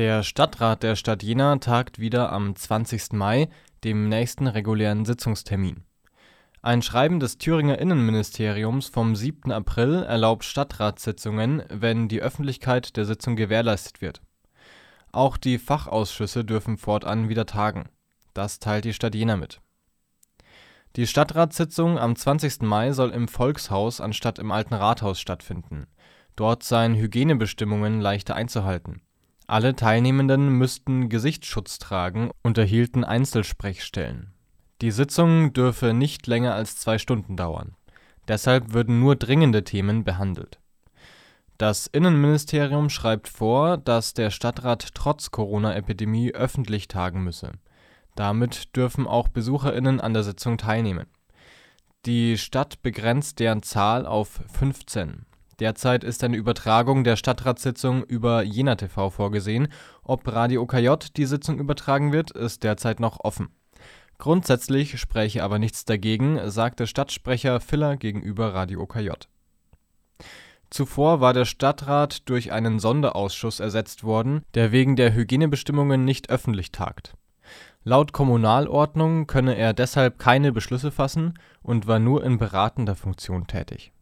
Der Stadtrat der Stadt Jena tagt wieder am 20. Mai, dem nächsten regulären Sitzungstermin. Ein Schreiben des Thüringer Innenministeriums vom 7. April erlaubt Stadtratssitzungen, wenn die Öffentlichkeit der Sitzung gewährleistet wird. Auch die Fachausschüsse dürfen fortan wieder tagen. Das teilt die Stadt Jena mit. Die Stadtratssitzung am 20. Mai soll im Volkshaus anstatt im Alten Rathaus stattfinden. Dort seien Hygienebestimmungen leichter einzuhalten. Alle Teilnehmenden müssten Gesichtsschutz tragen und erhielten Einzelsprechstellen. Die Sitzung dürfe nicht länger als zwei Stunden dauern. Deshalb würden nur dringende Themen behandelt. Das Innenministerium schreibt vor, dass der Stadtrat trotz Corona-Epidemie öffentlich tagen müsse. Damit dürfen auch BesucherInnen an der Sitzung teilnehmen. Die Stadt begrenzt deren Zahl auf 15. Derzeit ist eine Übertragung der Stadtratssitzung über Jena TV vorgesehen. Ob Radio OKJ die Sitzung übertragen wird, ist derzeit noch offen. Grundsätzlich spräche aber nichts dagegen, sagte Stadtsprecher Filler gegenüber Radio OKJ. Zuvor war der Stadtrat durch einen Sonderausschuss ersetzt worden, der wegen der Hygienebestimmungen nicht öffentlich tagt. Laut Kommunalordnung könne er deshalb keine Beschlüsse fassen und war nur in beratender Funktion tätig